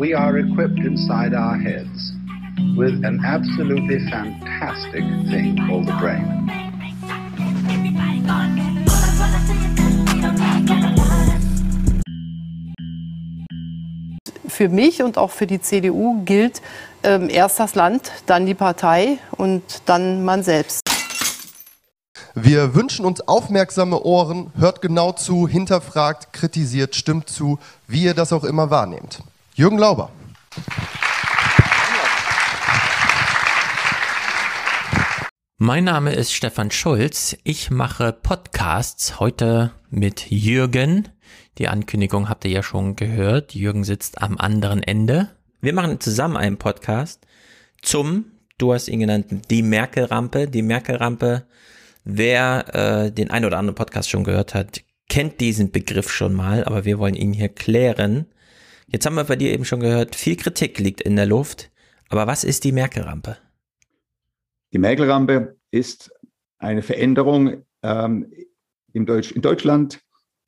we are equipped inside our heads with an absolutely fantastic thing called the brain. Für mich und auch für die CDU gilt ähm, erst das Land, dann die Partei und dann man selbst. Wir wünschen uns aufmerksame Ohren, hört genau zu, hinterfragt, kritisiert, stimmt zu, wie ihr das auch immer wahrnehmt. Jürgen Lauber. Mein Name ist Stefan Schulz. Ich mache Podcasts heute mit Jürgen. Die Ankündigung habt ihr ja schon gehört. Jürgen sitzt am anderen Ende. Wir machen zusammen einen Podcast zum, du hast ihn genannt, die Merkel-Rampe. Die Merkel-Rampe, wer äh, den ein oder anderen Podcast schon gehört hat, kennt diesen Begriff schon mal, aber wir wollen ihn hier klären. Jetzt haben wir bei dir eben schon gehört, viel Kritik liegt in der Luft. Aber was ist die Merkel-Rampe? Die Merkel-Rampe ist eine Veränderung ähm, in, Deutsch, in Deutschland,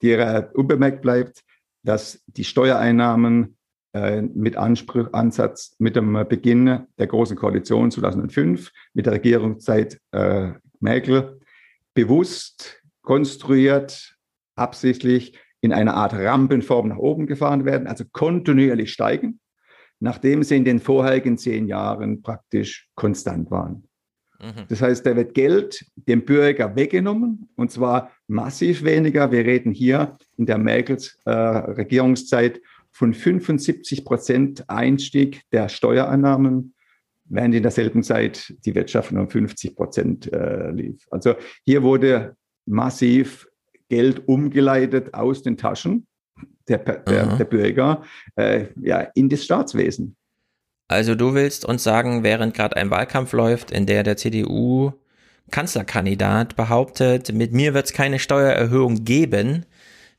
die äh, unbemerkt bleibt, dass die Steuereinnahmen äh, mit Anspruch, Ansatz mit dem Beginn der Großen Koalition 2005, mit der Regierungszeit äh, Merkel, bewusst konstruiert, absichtlich in einer Art Rampenform nach oben gefahren werden, also kontinuierlich steigen, nachdem sie in den vorherigen zehn Jahren praktisch konstant waren. Mhm. Das heißt, da wird Geld dem Bürger weggenommen und zwar massiv weniger. Wir reden hier in der Merkels äh, Regierungszeit von 75 Prozent Einstieg der Steuereinnahmen, während in derselben Zeit die Wirtschaft nur um 50 Prozent äh, lief. Also hier wurde massiv Geld umgeleitet aus den Taschen der, der, der Bürger äh, ja, in das Staatswesen. Also du willst uns sagen, während gerade ein Wahlkampf läuft, in der der CDU Kanzlerkandidat behauptet, mit mir wird es keine Steuererhöhung geben,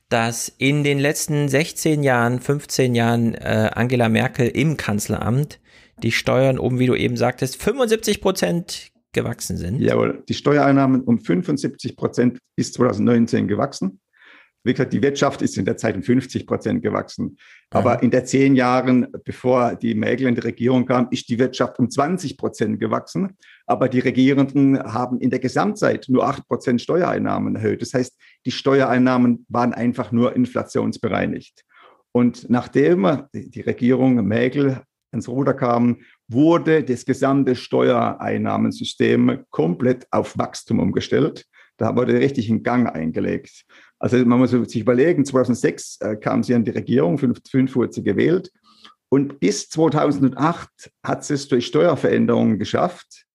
dass in den letzten 16 Jahren, 15 Jahren äh, Angela Merkel im Kanzleramt die Steuern um, wie du eben sagtest, 75 Prozent gewachsen sind. Jawohl, die Steuereinnahmen um 75 Prozent bis 2019 gewachsen. Wie gesagt, die Wirtschaft ist in der Zeit um 50 Prozent gewachsen. Aber in den zehn Jahren, bevor die die Regierung kam, ist die Wirtschaft um 20 Prozent gewachsen. Aber die Regierenden haben in der Gesamtzeit nur 8 Prozent Steuereinnahmen erhöht. Das heißt, die Steuereinnahmen waren einfach nur inflationsbereinigt. Und nachdem die Regierung Merkel ins Ruder kam, wurde das gesamte Steuereinnahmensystem komplett auf Wachstum umgestellt. Da wurde richtig in Gang eingelegt. Also man muss sich überlegen, 2006 äh, kam sie an die Regierung, 2005 wurde sie gewählt. Und bis 2008 hat sie es durch Steuerveränderungen geschafft,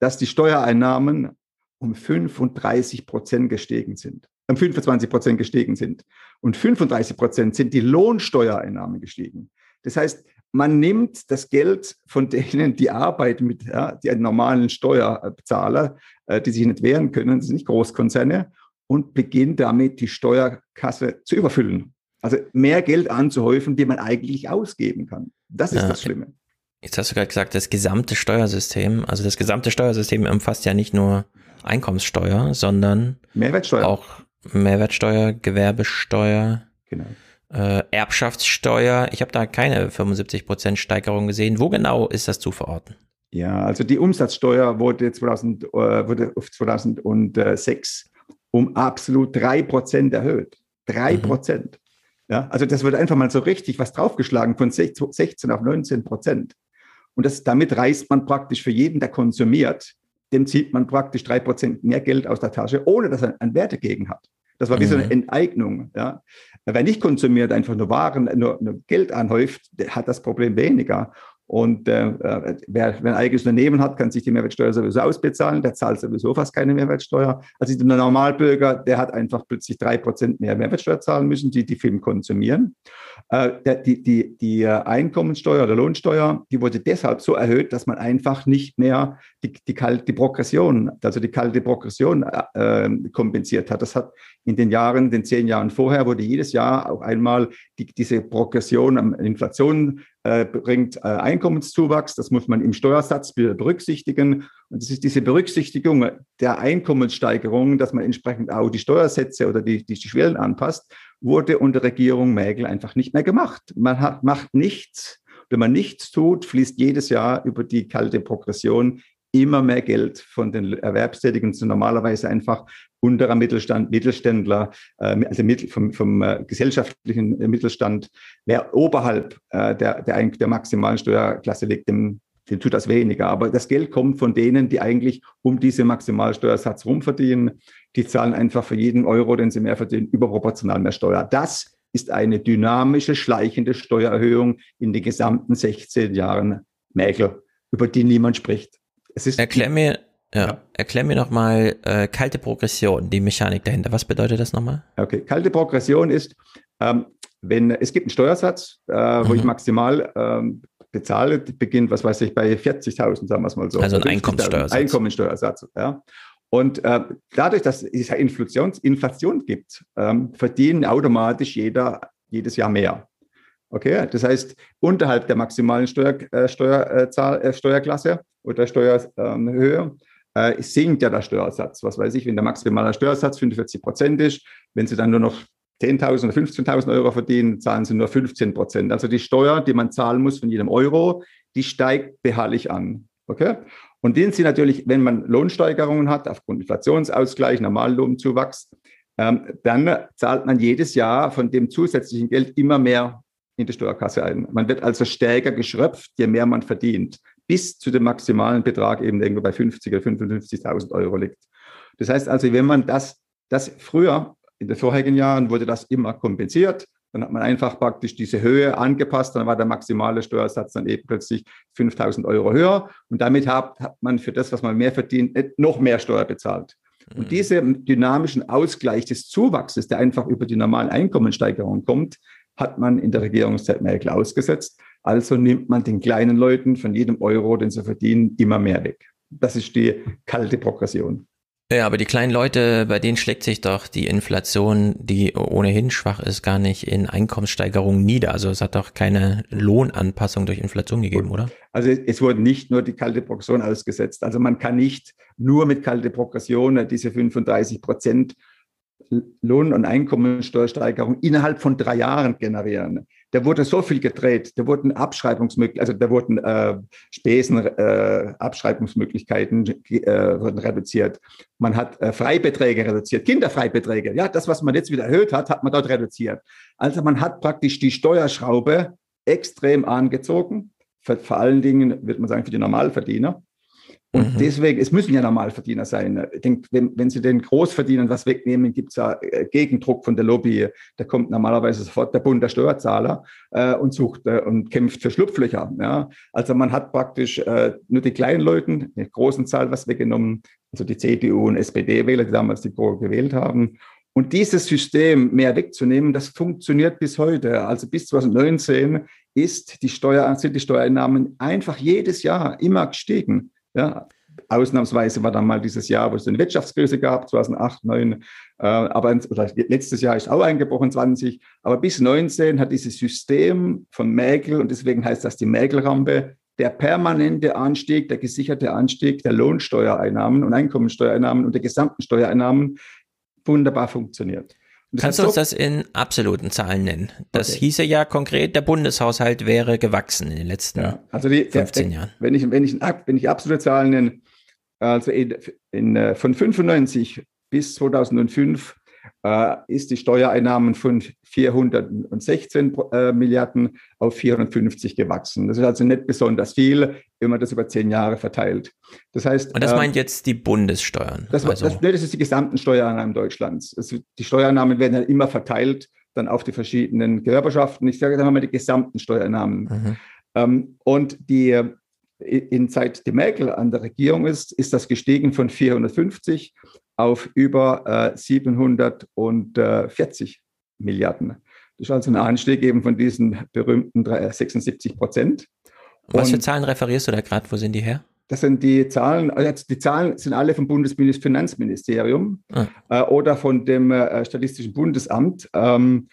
dass die Steuereinnahmen um 35 Prozent gestiegen sind, um 25 Prozent gestiegen sind. Und 35 Prozent sind die Lohnsteuereinnahmen gestiegen. Das heißt, man nimmt das Geld von denen, die arbeiten mit ja, die normalen Steuerzahler, äh, die sich nicht wehren können, das sind nicht Großkonzerne, und beginnt damit die Steuerkasse zu überfüllen. Also mehr Geld anzuhäufen, die man eigentlich ausgeben kann. Das ist ja. das Schlimme. Jetzt hast du gerade gesagt, das gesamte Steuersystem, also das gesamte Steuersystem umfasst ja nicht nur Einkommenssteuer, sondern Mehrwertsteuer. auch Mehrwertsteuer, Gewerbesteuer. Genau äh, Erbschaftssteuer. Ich habe da keine 75% Steigerung gesehen. Wo genau ist das zu verorten? Ja, also die Umsatzsteuer wurde, 2000, äh, wurde auf 2006 um absolut 3% erhöht. 3%. Mhm. Ja, also das wird einfach mal so richtig was draufgeschlagen von 16 auf 19 Prozent. Und das, damit reißt man praktisch für jeden, der konsumiert, dem zieht man praktisch drei Prozent mehr Geld aus der Tasche, ohne dass er einen Wert dagegen hat. Das war wie mhm. so eine mhm. Enteignung. Ja. Wer nicht konsumiert, einfach nur Waren, nur, nur Geld anhäuft, hat das Problem weniger. Und äh, äh, wer, wer ein eigenes Unternehmen hat, kann sich die Mehrwertsteuer sowieso ausbezahlen. Der zahlt sowieso fast keine Mehrwertsteuer. Also der Normalbürger, der hat einfach plötzlich drei Prozent mehr Mehrwertsteuer zahlen müssen, die die Film konsumieren. Äh, der, die, die, die äh, Einkommensteuer oder Lohnsteuer, die wurde deshalb so erhöht, dass man einfach nicht mehr die, die kalte Progression, also die kalte Progression äh, ähm, kompensiert hat. Das hat in den Jahren, den zehn Jahren vorher, wurde jedes Jahr auch einmal die, diese Progression, Inflation äh, bringt äh, Einkommenszuwachs. Das muss man im Steuersatz berücksichtigen. Und das ist diese Berücksichtigung der Einkommenssteigerung, dass man entsprechend auch die Steuersätze oder die, die, die Schwellen anpasst, wurde unter Regierung Mägel einfach nicht mehr gemacht. Man hat, macht nichts, Wenn man nichts tut, fließt jedes Jahr über die kalte Progression immer mehr Geld von den Erwerbstätigen zu normalerweise einfach unterer Mittelstand, Mittelständler, äh, also vom, vom äh, gesellschaftlichen Mittelstand. Wer oberhalb äh, der, der, der maximalen Steuerklasse liegt, dem, dem tut das weniger. Aber das Geld kommt von denen, die eigentlich um diese Maximalsteuersatz rumverdienen. Die zahlen einfach für jeden Euro, den sie mehr verdienen, überproportional mehr Steuer. Das ist eine dynamische, schleichende Steuererhöhung in den gesamten 16 Jahren Mäkel, über die niemand spricht. Erklär mir, ja, ja. erklär mir nochmal äh, kalte Progression, die Mechanik dahinter. Was bedeutet das nochmal? Okay, kalte Progression ist, ähm, wenn es gibt einen Steuersatz, äh, wo mhm. ich maximal ähm, bezahle, beginnt, was weiß ich, bei 40.000, sagen wir es mal so. Also ein Einkommenssteuersatz. Einkommenssteuersatz, ja. Und äh, dadurch, dass es Inflation, Inflation gibt, ähm, verdienen automatisch jeder jedes Jahr mehr. Okay, das heißt, unterhalb der maximalen Steuer, äh, Steuerzahl, äh, Steuerklasse oder Steuerhöhe äh, sinkt ja der Steuersatz. Was weiß ich, wenn der maximale Steuersatz 45 Prozent ist, wenn Sie dann nur noch 10.000 oder 15.000 Euro verdienen, zahlen Sie nur 15 Prozent. Also die Steuer, die man zahlen muss von jedem Euro, die steigt beharrlich an. Okay? Und den Sie natürlich, wenn man Lohnsteigerungen hat, aufgrund Inflationsausgleich, Normallohnzuwachs, ähm, dann zahlt man jedes Jahr von dem zusätzlichen Geld immer mehr in die Steuerkasse ein. Man wird also stärker geschröpft, je mehr man verdient, bis zu dem maximalen Betrag eben irgendwo bei 50 oder 55.000 Euro liegt. Das heißt also, wenn man das, das früher, in den vorherigen Jahren wurde das immer kompensiert, dann hat man einfach praktisch diese Höhe angepasst, dann war der maximale Steuersatz dann eben plötzlich 5000 Euro höher und damit hat, hat man für das, was man mehr verdient, noch mehr Steuer bezahlt. Und mhm. diesen dynamischen Ausgleich des Zuwachses, der einfach über die normalen Einkommensteigerungen kommt, hat man in der Regierungszeit Merkel ausgesetzt. Also nimmt man den kleinen Leuten von jedem Euro, den sie verdienen, immer mehr weg. Das ist die kalte Progression. Ja, aber die kleinen Leute, bei denen schlägt sich doch die Inflation, die ohnehin schwach ist, gar nicht in Einkommenssteigerungen nieder. Also es hat doch keine Lohnanpassung durch Inflation gegeben, oder? Also es wurde nicht nur die kalte Progression ausgesetzt. Also man kann nicht nur mit kalte Progression diese 35 Prozent Lohn- und Einkommensteuersteigerung innerhalb von drei Jahren generieren. Da wurde so viel gedreht, da wurden Abschreibungsmöglichkeiten, also da wurden äh, Spesen, äh, Abschreibungsmöglichkeiten äh, wurden reduziert. Man hat äh, Freibeträge reduziert, Kinderfreibeträge. Ja, das, was man jetzt wieder erhöht hat, hat man dort reduziert. Also man hat praktisch die Steuerschraube extrem angezogen. Für, vor allen Dingen, würde man sagen, für die Normalverdiener. Und mhm. deswegen, es müssen ja Normalverdiener sein. Ich denke, wenn, wenn Sie den Großverdienern was wegnehmen, gibt es ja äh, Gegendruck von der Lobby. Da kommt normalerweise sofort der Bund der Steuerzahler äh, und sucht äh, und kämpft für Schlupflöcher. Ja? Also man hat praktisch äh, nur die kleinen Leuten, die großen Zahl was weggenommen, also die CDU und SPD-Wähler, die damals die Pro gewählt haben. Und dieses System mehr wegzunehmen, das funktioniert bis heute. Also bis 2019 ist die Steuer, sind die Steuereinnahmen einfach jedes Jahr immer gestiegen. Ja, ausnahmsweise war dann mal dieses Jahr, wo es eine Wirtschaftskrise gab, 2008, 2009, äh, aber letztes Jahr ist auch eingebrochen, 20. Aber bis 19 hat dieses System von Mäkel, und deswegen heißt das die Mäkelrampe, der permanente Anstieg, der gesicherte Anstieg der Lohnsteuereinnahmen und Einkommensteuereinnahmen und der gesamten Steuereinnahmen wunderbar funktioniert. Kannst du uns das in absoluten Zahlen nennen? Das okay. hieße ja konkret, der Bundeshaushalt wäre gewachsen in den letzten ja, also die, 15 der, Jahren. Wenn ich, wenn, ich, wenn ich absolute Zahlen nenne, also in, in, äh, von 95 bis 2005 äh, ist die Steuereinnahmen von 416 äh, Milliarden auf 450 gewachsen. Das ist also nicht besonders viel, wenn man das über zehn Jahre verteilt. Das heißt, und das äh, meint jetzt die Bundessteuern. Das, also. das, das ist die gesamten Steuereinnahmen Deutschlands. Also die Steuereinnahmen werden ja immer verteilt dann auf die verschiedenen Gewerbeschaften. Ich sage dann mal die gesamten Steuereinnahmen. Mhm. Ähm, und die in Zeit die Merkel an der Regierung ist, ist das gestiegen von 450 auf über äh, 740 Milliarden. Das ist also ein Anstieg eben von diesen berühmten 76 Prozent. Was für Zahlen referierst du da gerade? Wo sind die her? Das sind die Zahlen, also die Zahlen sind alle vom Bundesfinanzministerium ah. äh, oder von dem äh, Statistischen Bundesamt. Ähm,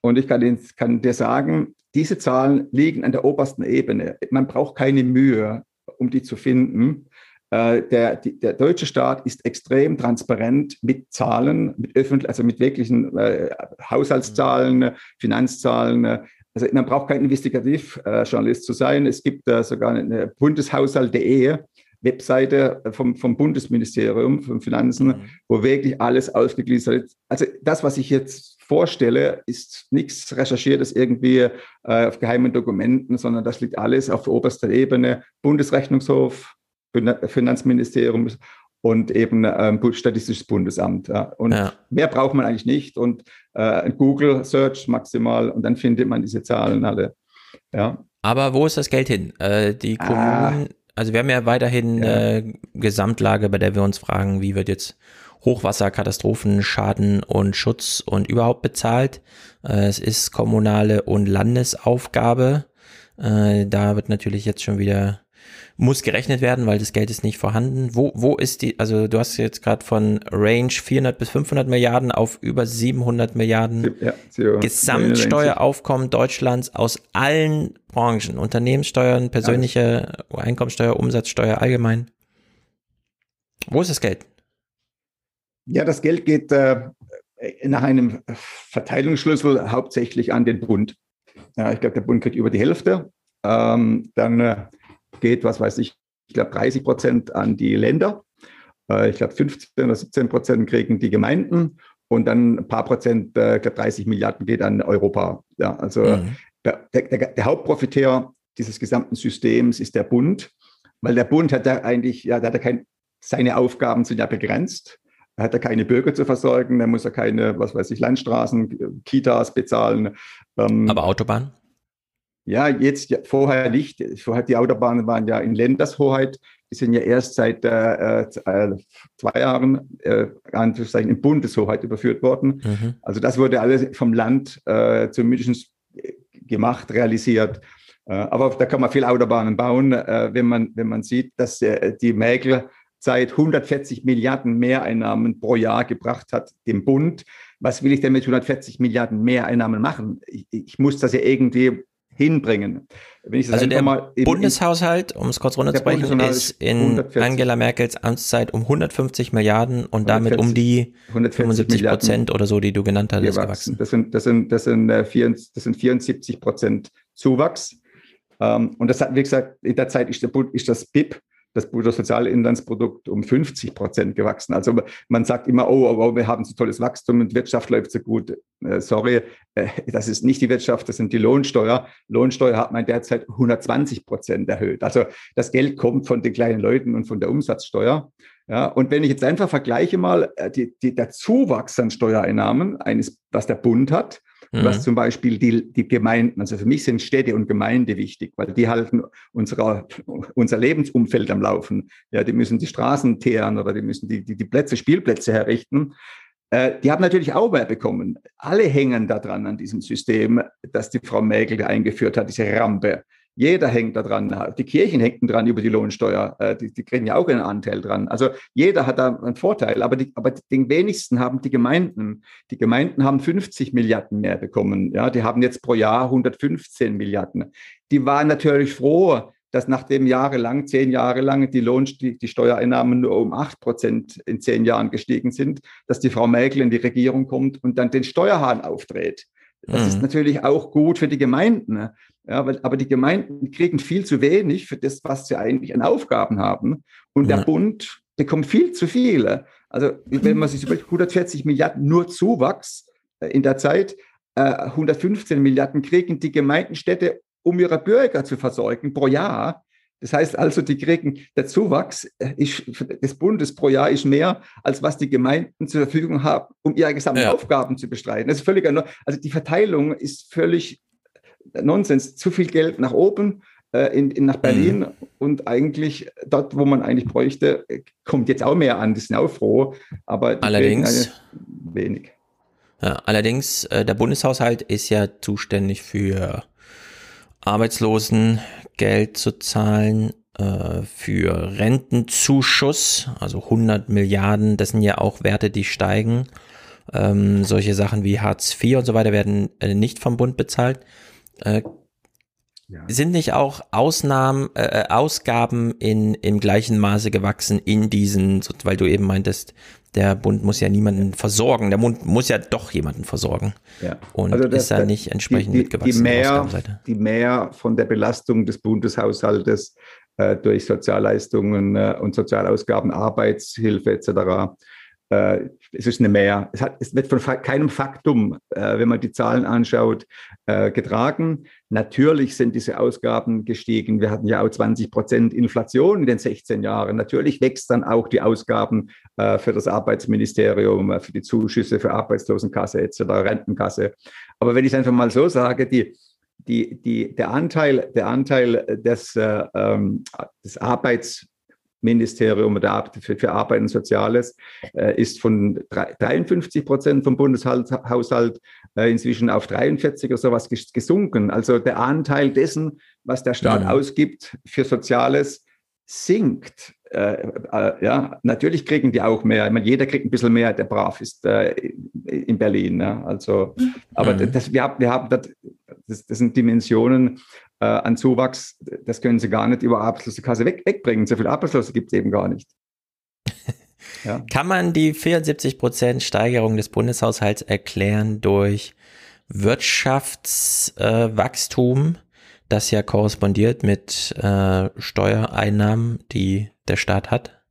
und ich kann, kann dir sagen, diese Zahlen liegen an der obersten Ebene. Man braucht keine Mühe, um die zu finden. Äh, der, der deutsche Staat ist extrem transparent mit Zahlen, mit öffentlich, also mit wirklichen äh, Haushaltszahlen, Finanzzahlen. also man braucht kein Investigativjournalist zu sein. Es gibt äh, sogar eine Bundeshaushalt.de Webseite vom, vom Bundesministerium von Finanzen, mhm. wo wirklich alles ausgegliedert ist. Also das, was ich jetzt vorstelle, ist nichts recherchiertes irgendwie äh, auf geheimen Dokumenten, sondern das liegt alles auf oberster Ebene, Bundesrechnungshof, Finanzministerium und eben ähm, Statistisches Bundesamt. Ja. Und ja. mehr braucht man eigentlich nicht. Und äh, Google Search maximal und dann findet man diese Zahlen alle. Ja. Aber wo ist das Geld hin? Äh, die ah. Kommunen, ah. also wir haben ja weiterhin ja. Äh, Gesamtlage, bei der wir uns fragen, wie wird jetzt Hochwasserkatastrophen, Schaden und Schutz und überhaupt bezahlt. Äh, es ist kommunale und Landesaufgabe. Äh, da wird natürlich jetzt schon wieder muss gerechnet werden, weil das Geld ist nicht vorhanden. Wo, wo ist die, also du hast jetzt gerade von Range 400 bis 500 Milliarden auf über 700 Milliarden ja, Gesamtsteueraufkommen Deutschlands aus allen Branchen, Unternehmenssteuern, persönliche Alles. Einkommensteuer, Umsatzsteuer allgemein. Wo ist das Geld? Ja, das Geld geht äh, nach einem Verteilungsschlüssel hauptsächlich an den Bund. Ja, ich glaube, der Bund kriegt über die Hälfte. Ähm, dann äh, geht, was weiß ich, ich glaube 30 Prozent an die Länder. Äh, ich glaube 15 oder 17 Prozent kriegen die Gemeinden und dann ein paar Prozent, äh, ich glaube 30 Milliarden geht an Europa. Ja, also mhm. der, der, der, Hauptprofiteur dieses gesamten Systems ist der Bund, weil der Bund hat ja eigentlich, ja, der hat ja kein, seine Aufgaben sind ja begrenzt. Er hat ja keine Bürger zu versorgen, er muss ja keine, was weiß ich, Landstraßen, Kitas bezahlen. Ähm, Aber Autobahn? Ja, jetzt ja, vorher nicht. Vorher die Autobahnen waren ja in Ländershoheit. Die sind ja erst seit äh, äh zwei Jahren äh, im Bundeshoheit überführt worden. Mhm. Also das wurde alles vom Land äh, zumindest gemacht, realisiert. Äh, aber da kann man viel Autobahnen bauen, äh, wenn, man, wenn man sieht, dass äh, die Mägel seit 140 Milliarden Mehreinnahmen pro Jahr gebracht hat, dem Bund. Was will ich denn mit 140 Milliarden Mehreinnahmen machen? Ich, ich muss das ja irgendwie hinbringen. also der mal Bundeshaushalt, um es kurz runterzubrechen, ist in 140. Angela Merkels Amtszeit um 150 Milliarden und 140, damit um die 75 Prozent oder so, die du genannt hast, gewachsen. Das sind, das sind, das sind, das sind, das sind 74 Prozent Zuwachs. Ähm, und das hat, wie gesagt, in der Zeit ist, der, ist das BIP das Bruttosozialinlandsprodukt um 50 Prozent gewachsen. Also man sagt immer, oh, oh, oh, wir haben so tolles Wachstum und Wirtschaft läuft so gut. Äh, sorry, äh, das ist nicht die Wirtschaft, das sind die Lohnsteuer. Lohnsteuer hat man derzeit 120 Prozent erhöht. Also das Geld kommt von den kleinen Leuten und von der Umsatzsteuer. Ja, und wenn ich jetzt einfach vergleiche mal äh, die, die, der Zuwachs an Steuereinnahmen eines, was der Bund hat, mhm. was zum Beispiel die, die Gemeinden, also für mich sind Städte und Gemeinde wichtig, weil die halten unsere, unser Lebensumfeld am Laufen. Ja, die müssen die Straßen teeren oder die müssen die, die, die Plätze, Spielplätze herrichten. Äh, die haben natürlich auch mehr bekommen. Alle hängen da dran an diesem System, das die Frau Mägel eingeführt hat, diese Rampe. Jeder hängt da dran. Die Kirchen hängen dran über die Lohnsteuer. Äh, die, die kriegen ja auch einen Anteil dran. Also jeder hat da einen Vorteil. Aber, die, aber den wenigsten haben die Gemeinden. Die Gemeinden haben 50 Milliarden mehr bekommen. Ja, die haben jetzt pro Jahr 115 Milliarden. Die waren natürlich froh, dass nachdem jahrelang, zehn Jahre lang die, Lohn, die, die Steuereinnahmen nur um acht Prozent in zehn Jahren gestiegen sind, dass die Frau Merkel in die Regierung kommt und dann den Steuerhahn aufdreht. Das mhm. ist natürlich auch gut für die Gemeinden. Ne? Ja, weil, aber die Gemeinden kriegen viel zu wenig für das, was sie eigentlich an Aufgaben haben. Und ja. der Bund bekommt viel zu viele. Also wenn man sich überlegt, 140 Milliarden nur Zuwachs äh, in der Zeit, 115 äh, Milliarden kriegen die Gemeindenstädte, um ihre Bürger zu versorgen pro Jahr. Das heißt also, die kriegen, der Zuwachs äh, ist, des Bundes pro Jahr ist mehr, als was die Gemeinden zur Verfügung haben, um ihre gesamten ja. Aufgaben zu bestreiten. Das ist völlig, also die Verteilung ist völlig Nonsens. Zu viel Geld nach oben, äh, in, in, nach Berlin mhm. und eigentlich dort, wo man eigentlich bräuchte, kommt jetzt auch mehr an. Die sind auch froh, aber allerdings wenig. Ja, allerdings, äh, der Bundeshaushalt ist ja zuständig für Arbeitslosengeld zu zahlen, äh, für Rentenzuschuss, also 100 Milliarden, das sind ja auch Werte, die steigen. Ähm, solche Sachen wie Hartz IV und so weiter werden äh, nicht vom Bund bezahlt. Äh, ja. sind nicht auch Ausnahmen, äh, Ausgaben in, im gleichen Maße gewachsen in diesen, weil du eben meintest, der Bund muss ja niemanden versorgen, der Bund muss ja doch jemanden versorgen. Ja. Und also das, ist da nicht entsprechend die, die, mitgewachsen. Die mehr, die mehr von der Belastung des Bundeshaushaltes äh, durch Sozialleistungen äh, und Sozialausgaben, Arbeitshilfe etc es ist eine Mehr. Es, hat, es wird von keinem Faktum, äh, wenn man die Zahlen anschaut, äh, getragen. Natürlich sind diese Ausgaben gestiegen. Wir hatten ja auch 20 Prozent Inflation in den 16 Jahren. Natürlich wächst dann auch die Ausgaben äh, für das Arbeitsministerium, äh, für die Zuschüsse für Arbeitslosenkasse etc., Rentenkasse. Aber wenn ich es einfach mal so sage, die, die, die, der Anteil, der Anteil des, äh, ähm, des Arbeits Ministerium für, Arbeit und Soziales äh, ist von 53 Prozent vom Bundeshaushalt äh, inzwischen auf 43 oder sowas gesunken. Also der Anteil dessen, was der Staat ja. Ausgibt für Soziales, sinkt. Äh, äh, ja, natürlich kriegen die auch mehr. Ich meine, jeder kriegt ein bisschen mehr, der brav ist äh, in Berlin. Ne? Also, aber mhm. das, wir, haben, wir haben das, das sind Dimensionen, äh, an Zuwachs, das können sie gar nicht über Arbeitslosenkasse weg, wegbringen. So viele Arbeitslose gibt es eben gar nicht. Ja. Kann man die 74 Prozent Steigerung des Bundeshaushalts erklären durch Wirtschaftswachstum, äh, das ja korrespondiert mit äh, Steuereinnahmen, die der Staat hat?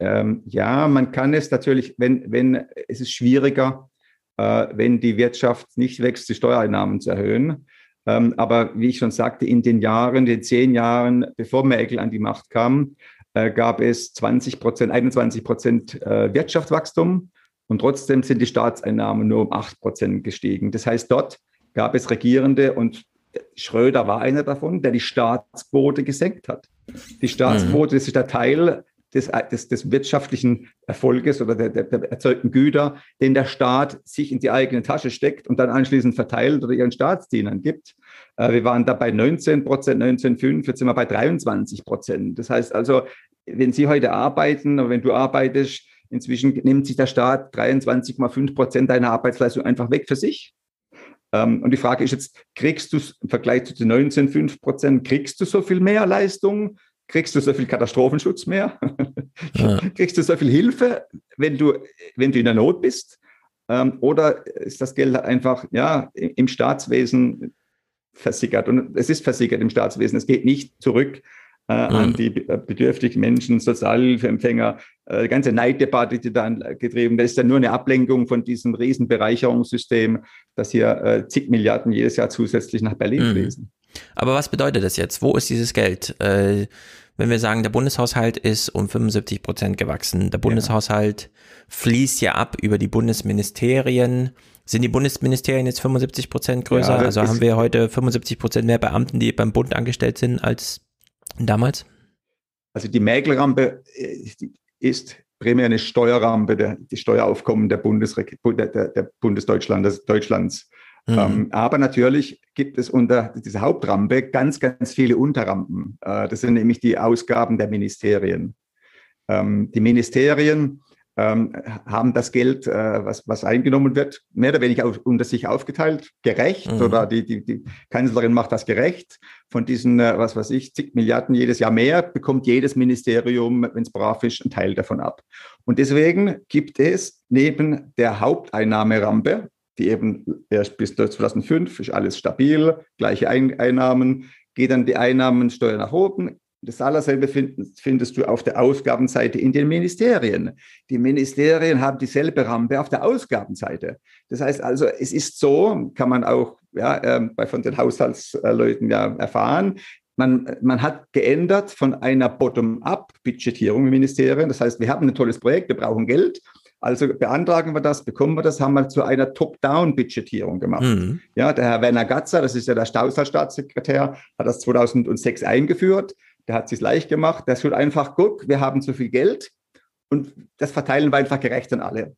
Ähm, ja, man kann es natürlich, wenn, wenn es ist schwieriger, äh, wenn die Wirtschaft nicht wächst, die Steuereinnahmen zu erhöhen. Ähm, aber wie ich schon sagte, in den Jahren, den zehn Jahren, bevor Merkel an die Macht kam, äh, gab es 20 Prozent, 21 Prozent äh, Wirtschaftswachstum und trotzdem sind die Staatseinnahmen nur um 8 Prozent gestiegen. Das heißt, dort gab es Regierende und Schröder war einer davon, der die Staatsquote gesenkt hat. Die Staatsquote, mhm. ist der Teil des, des, des wirtschaftlichen Erfolges oder der, der, der, erzeugten Güter, den der Staat sich in die eigene Tasche steckt und dann anschließend verteilt oder ihren Staatsdienern gibt. Äh, wir waren da bei 19 Prozent, 19,5, jetzt sind wir bei 23 Prozent. Das heißt also, wenn Sie heute arbeiten oder wenn du arbeitest, inzwischen nimmt sich der Staat 23,5 Prozent deiner Arbeitsleistung einfach weg für sich. Ähm, und die Frage ist jetzt, kriegst du im Vergleich zu den 19,5 Prozent, kriegst du so viel mehr Leistung? Kriegst du so viel Katastrophenschutz mehr, ja. kriegst du so viel Hilfe, wenn du, wenn du in der Not bist, ähm, oder ist das Geld einfach ja, im Staatswesen versickert? Und es ist versickert im Staatswesen, es geht nicht zurück äh, an die bedürftigen Menschen, Sozialhilfeempfänger, äh, die ganze Neiddebatte, die dann getrieben, das ist ja nur eine Ablenkung von diesem Riesenbereicherungssystem, dass hier äh, zig Milliarden jedes Jahr zusätzlich nach Berlin mhm. fließen. Aber was bedeutet das jetzt? Wo ist dieses Geld? Äh, wenn wir sagen, der Bundeshaushalt ist um 75 Prozent gewachsen, der Bundeshaushalt ja. fließt ja ab über die Bundesministerien. Sind die Bundesministerien jetzt 75 Prozent größer? Ja, also haben wir heute 75 Prozent mehr Beamten, die beim Bund angestellt sind als damals? Also die Mäkelrampe äh, ist primär eine Steuerrampe, der, die Steueraufkommen der, Bundesre der, der, Bundesdeutschlands. Deutschlands. Mhm. Ähm, aber natürlich gibt es unter dieser Hauptrampe ganz, ganz viele Unterrampen. Äh, das sind nämlich die Ausgaben der Ministerien. Ähm, die Ministerien ähm, haben das Geld, äh, was, was eingenommen wird, mehr oder weniger auf, unter sich aufgeteilt, gerecht mhm. oder die, die, die Kanzlerin macht das gerecht. Von diesen, äh, was weiß ich, zig Milliarden jedes Jahr mehr bekommt jedes Ministerium, wenn es brav ist, einen Teil davon ab. Und deswegen gibt es neben der Haupteinnahmerampe, die eben erst bis 2005 ist alles stabil, gleiche Einnahmen, geht dann die Einnahmensteuer nach oben. Das allerselbe findest du auf der Ausgabenseite in den Ministerien. Die Ministerien haben dieselbe Rampe auf der Ausgabenseite. Das heißt also, es ist so, kann man auch ja, ähm, bei von den Haushaltsleuten ja erfahren, man, man, hat geändert von einer Bottom-up-Budgetierung im Ministerium. Das heißt, wir haben ein tolles Projekt, wir brauchen Geld also beantragen wir das, bekommen wir das, haben wir zu einer Top-Down-Budgetierung gemacht. Mhm. Ja, der Herr Werner Gatzer, das ist ja der Haushaltsstaatssekretär, hat das 2006 eingeführt. Der hat es sich leicht gemacht. Der tut einfach, guck, wir haben zu viel Geld und das verteilen wir einfach gerecht an alle.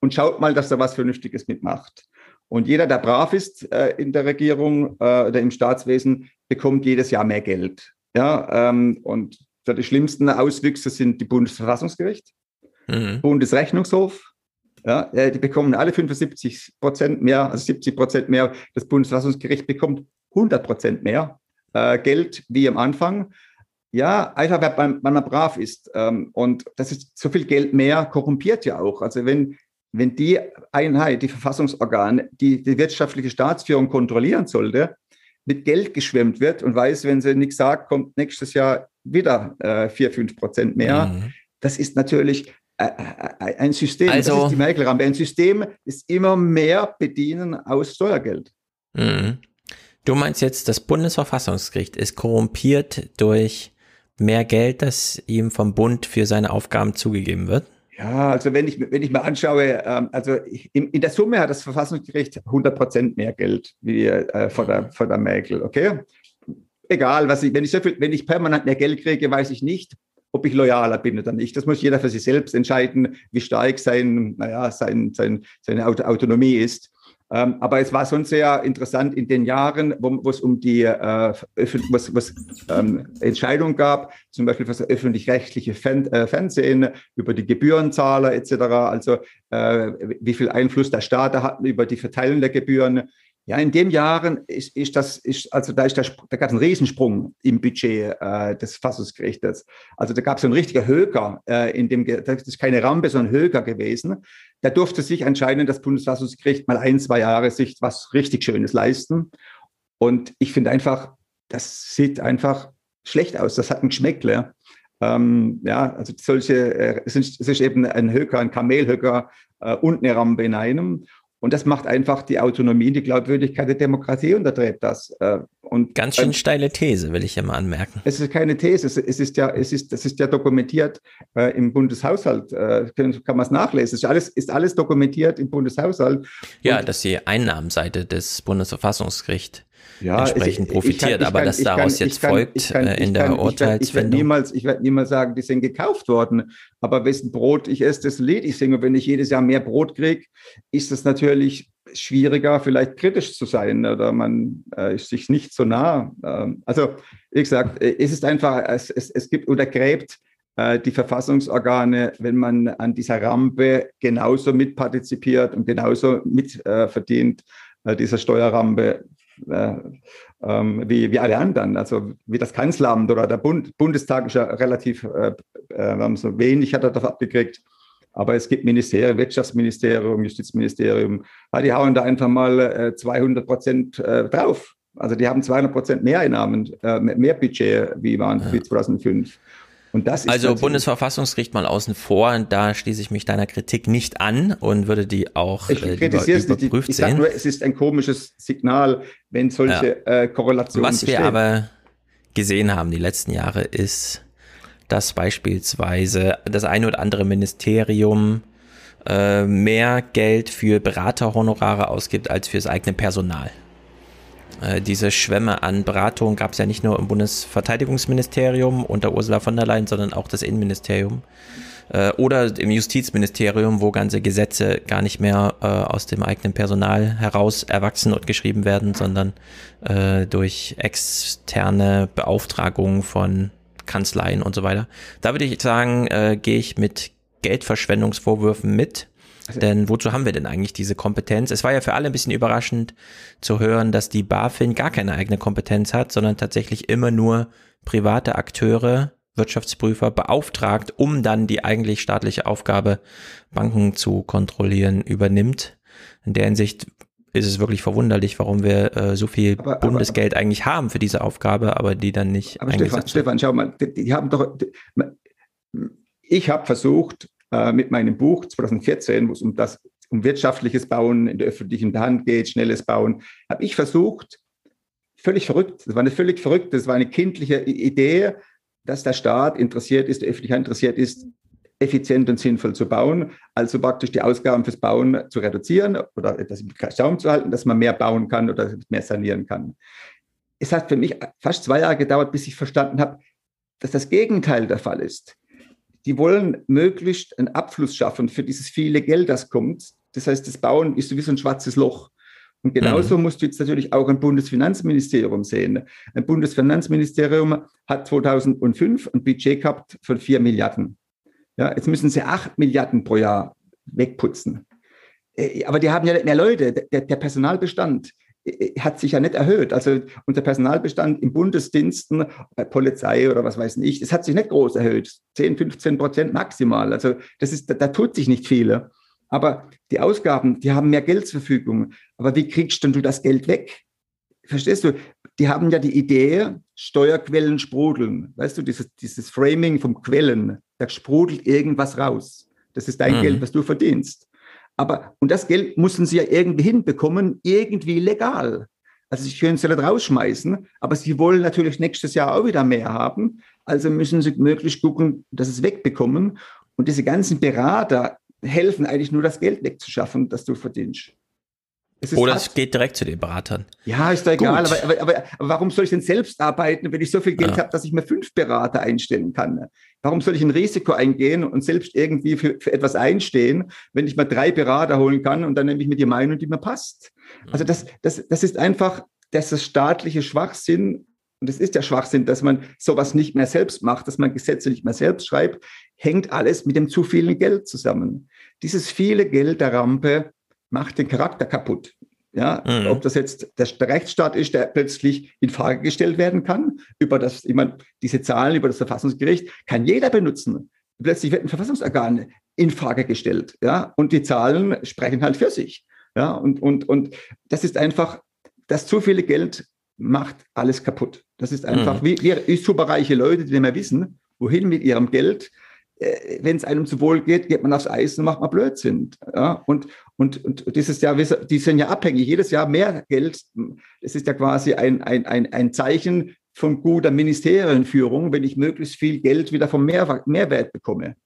Und schaut mal, dass er was Vernünftiges mitmacht. Und jeder, der brav ist äh, in der Regierung äh, oder im Staatswesen, bekommt jedes Jahr mehr Geld. Ja, ähm, und die schlimmsten Auswüchse sind die Bundesverfassungsgericht mhm. Bundesrechnungshof. Ja, äh, die bekommen alle 75 Prozent mehr, also 70 Prozent mehr. Das Bundesverfassungsgericht bekommt 100 Prozent mehr. äh, Geld wie am Anfang. Ja, einfach weil man, man brav ist. Ähm, und das ist so viel Geld mehr korrumpiert ja auch. Also wenn, wenn die Einheit, die Verfassungsorgan, die die wirtschaftliche Staatsführung kontrollieren sollte, mit Geld geschwemmt wird und weiß, wenn sie nichts sagt, kommt nächstes Jahr wieder äh, 4, 5 Prozent mehr. Mhm. Das ist natürlich ein System, also, das ist die Merkel-Rampe, ein System, das immer mehr bedienen aus Steuergeld. Mhm. Du meinst jetzt, das Bundesverfassungsgericht ist korrumpiert durch mehr Geld, das ihm vom Bund für seine Aufgaben zugegeben wird? Ja, also wenn ich, wenn ich mir anschaue, ähm, also in, in der Summe hat das Verfassungsgericht 100 Prozent mehr Geld wie äh, vor, der, vor der Merkel, okay? Egal, was ich, wenn ich so viel, wenn ich permanent mehr Geld kriege, weiß ich nicht, ob ich loyaler bin oder nicht. Das muss jeder für sich selbst entscheiden, wie stark sein, naja, sein, sein, seine Autonomie ist. Ähm, aber es war schon sehr interessant in den Jahren, wo, es um die äh, was, was, ähm, Entscheidungen gab, zum Beispiel für das öffentlich-rechtliche Fan, äh, Fernsehen, über die Gebührenzahler etc., also äh, wie viel Einfluss der Staat hat über die Verteilung der Gebühren. Ja, in den Jahren ist, ist das, ist, also da ist der, da gab es einen Riesensprung im Budget äh, des Fassungsgerichtes. Also da gab es so einen richtigen Höker, äh, in dem, das ist keine Rampe, sondern Höker gewesen. Da durfte sich anscheinend das Bundesverfassungsgericht mal ein, zwei Jahre sich was richtig Schönes leisten. Und ich finde einfach, das sieht einfach schlecht aus. Das hat ein Geschmäckle. Ähm, ja, also solche, äh, es, ist, es ist eben ein Höker, ein Kamelhöker äh, und eine Rampe in einem. Und das macht einfach die Autonomie, die Glaubwürdigkeit der Demokratie untertreibt das. Äh, und Ganz schön steile These, will ich hier mal anmerken. Es ist keine These, es ist ja, es ist, das ist ja dokumentiert äh, im Bundeshaushalt. Äh, kann, kann man es nachlesen. Es ist alles, ist alles dokumentiert im Bundeshaushalt. Ja, und, dass die Einnahmenseite des Bundesverfassungsgerichts ja, entsprechend ich, profitiert. Ich kann, aber kann, dass daraus jetzt kann, folgt äh, in der Urteilsfindung. Ich werde niemals, ich werd niemals sagen, die sind gekauft worden. Aber wessen Brot ich esse, das Lied ich singe. Wenn ich jedes Jahr mehr Brot kriege, ist es natürlich schwieriger, vielleicht kritisch zu sein oder man äh, ist sich nicht so nah. Ähm, also, wie gesagt, äh, es ist einfach, es, es, es gibt untergräbt äh, die Verfassungsorgane, wenn man an dieser Rampe genauso mitpartizipiert und genauso mitverdient, äh, dieser Steuerrampe äh, ähm, wie, wie alle anderen. Also wie das Kanzleramt oder der Bund, Bundestag ist ja relativ äh, äh, so wenig hat er davon abgekriegt. Aber es gibt Ministerien, Wirtschaftsministerium, Justizministerium, ja, die hauen da einfach mal äh, 200 Prozent äh, drauf. Also die haben 200 Prozent mehr Einnahmen, äh, mehr Budget wie waren ja. Wie 2005 also Bundesverfassungsgericht mal außen vor, da schließe ich mich deiner Kritik nicht an und würde die auch ich äh, kritisiere es nicht. Ich sage nur, es ist ein komisches Signal, wenn solche ja. äh, Korrelationen Was bestehen. wir aber gesehen haben die letzten Jahre ist, dass beispielsweise das eine oder andere Ministerium äh, mehr Geld für Beraterhonorare ausgibt als fürs eigene Personal. Äh, diese Schwämme an Beratung gab es ja nicht nur im Bundesverteidigungsministerium unter Ursula von der Leyen, sondern auch das Innenministerium. Äh, oder im Justizministerium, wo ganze Gesetze gar nicht mehr äh, aus dem eigenen Personal heraus erwachsen und geschrieben werden, sondern äh, durch externe Beauftragungen von Kanzleien und so weiter. Da würde ich sagen, äh, gehe ich mit Geldverschwendungsvorwürfen mit. Also denn wozu haben wir denn eigentlich diese Kompetenz? Es war ja für alle ein bisschen überraschend zu hören, dass die BaFin gar keine eigene Kompetenz hat, sondern tatsächlich immer nur private Akteure, Wirtschaftsprüfer beauftragt, um dann die eigentlich staatliche Aufgabe, Banken zu kontrollieren, übernimmt. In der Hinsicht ist es wirklich verwunderlich, warum wir äh, so viel aber, Bundesgeld aber, eigentlich haben für diese Aufgabe, aber die dann nicht. Aber Stefan, Stefan, schau mal, die, die haben doch. Die, ich habe versucht, äh, mit meinem Buch 2014, wo es um das um wirtschaftliches Bauen in der öffentlichen Hand geht, schnelles Bauen, habe ich versucht, völlig verrückt, das war eine völlig verrückte, das war eine kindliche Idee, dass der Staat interessiert ist, der öffentliche Hand interessiert ist, effizient und sinnvoll zu bauen, also praktisch die Ausgaben fürs Bauen zu reduzieren oder etwas im Zaum zu halten, dass man mehr bauen kann oder mehr sanieren kann. Es hat für mich fast zwei Jahre gedauert, bis ich verstanden habe, dass das Gegenteil der Fall ist die wollen möglichst einen Abfluss schaffen für dieses viele Geld, das kommt. Das heißt, das Bauen ist sowieso ein schwarzes Loch. Und genauso mhm. musst du jetzt natürlich auch ein Bundesfinanzministerium sehen. Ein Bundesfinanzministerium hat 2005 ein Budget gehabt von 4 Milliarden. Ja, jetzt müssen sie 8 Milliarden pro Jahr wegputzen. Äh, aber die haben ja nicht mehr Leute. Der, der Personalbestand hat sich ja nicht erhöht. Also unser Personalbestand im Bundesdiensten, bei Polizei oder was weiß ich, es hat sich nicht groß erhöht. 10, 15 Prozent maximal. Also das ist, da, da tut sich nicht viel. Aber die Ausgaben, die haben mehr Geld zur Verfügung. Aber wie kriegst denn du das Geld weg? Verstehst du? Die haben ja die Idee, Steuerquellen sprudeln. Weißt du, dieses, dieses Framing vom Quellen, da sprudelt irgendwas raus. Das ist dein mhm. Geld, was du verdienst. Aber, und das Geld müssen sie ja irgendwie hinbekommen, irgendwie legal. Also sie können es ja nicht rausschmeißen, aber sie wollen natürlich nächstes Jahr auch wieder mehr haben. Also müssen sie möglichst gucken, dass sie es wegbekommen. Und diese ganzen Berater helfen eigentlich nur, das Geld wegzuschaffen, das du verdienst. Oder es geht direkt zu den Beratern. Ja, ist doch egal. Aber, aber, aber, warum soll ich denn selbst arbeiten, wenn ich so viel Geld ja. habe, dass ich mir fünf Berater einstellen kann? Warum soll ich ein Risiko eingehen und selbst irgendwie für, für etwas einstehen, wenn ich mal drei Berater holen kann und dann nehme ich mir die Meinung, die mir passt? Also das, das, das ist einfach, das ist staatliche Schwachsinn. Und es ist der Schwachsinn, dass man sowas nicht mehr selbst macht, dass man Gesetze nicht mehr selbst schreibt, hängt alles mit dem zu vielen Geld zusammen. Dieses viele Geld der Rampe macht den Charakter kaputt. Ja, mhm. ob das jetzt der Rechtsstaat ist, der plötzlich in Frage gestellt werden kann, über das, ich meine, diese Zahlen über das Verfassungsgericht kann jeder benutzen. Plötzlich wird ein Verfassungsorgan in Frage gestellt, ja, und die Zahlen sprechen halt für sich, ja, und, und, und das ist einfach, das zu viele Geld macht alles kaputt. Das ist einfach, mhm. wie, wie superreiche Leute, die nicht mehr wissen, wohin mit ihrem Geld, wenn es einem zu wohl geht, geht man aufs Eis und macht mal Blödsinn. Ja? Und, und, und dieses Jahr, die sind ja abhängig, jedes Jahr mehr Geld. Das ist ja quasi ein, ein, ein, ein Zeichen von guter Ministerienführung, wenn ich möglichst viel Geld wieder vom Mehr, Mehrwert bekomme.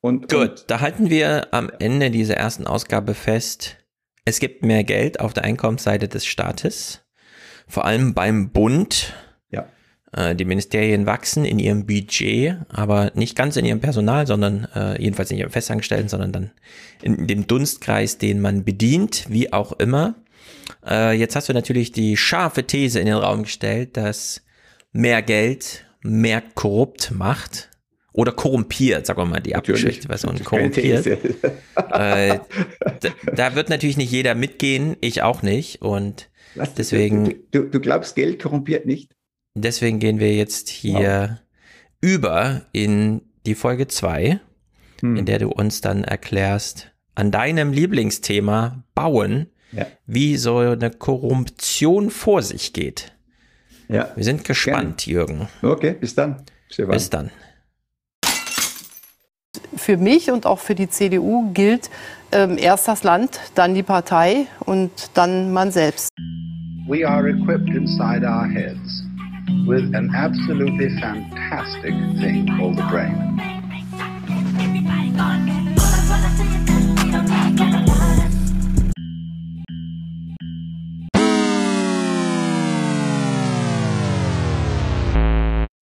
Und, Gut, und, da halten wir am Ende dieser ersten Ausgabe fest, es gibt mehr Geld auf der Einkommensseite des Staates, vor allem beim Bund äh, die Ministerien wachsen in ihrem Budget, aber nicht ganz in ihrem Personal, sondern äh, jedenfalls nicht ihrem Festangestellten, sondern dann in dem Dunstkreis, den man bedient, wie auch immer. Äh, jetzt hast du natürlich die scharfe These in den Raum gestellt, dass mehr Geld mehr korrupt macht oder korrumpiert, sagen wir mal die abgeschwächte Version, korrumpiert. äh, da, da, wird natürlich nicht jeder mitgehen, ich auch nicht und Was, deswegen. Du, du, glaubst, Geld korrumpiert nicht? Deswegen gehen wir jetzt hier wow. über in die Folge 2, hm. in der du uns dann erklärst, an deinem Lieblingsthema Bauen, ja. wie so eine Korruption vor sich geht. Ja. Wir sind gespannt, Gerne. Jürgen. Okay, bis dann. Stefan. Bis dann. Für mich und auch für die CDU gilt ähm, erst das Land, dann die Partei und dann man selbst. We are equipped inside our heads with an absolutely fantastic thing called the brain.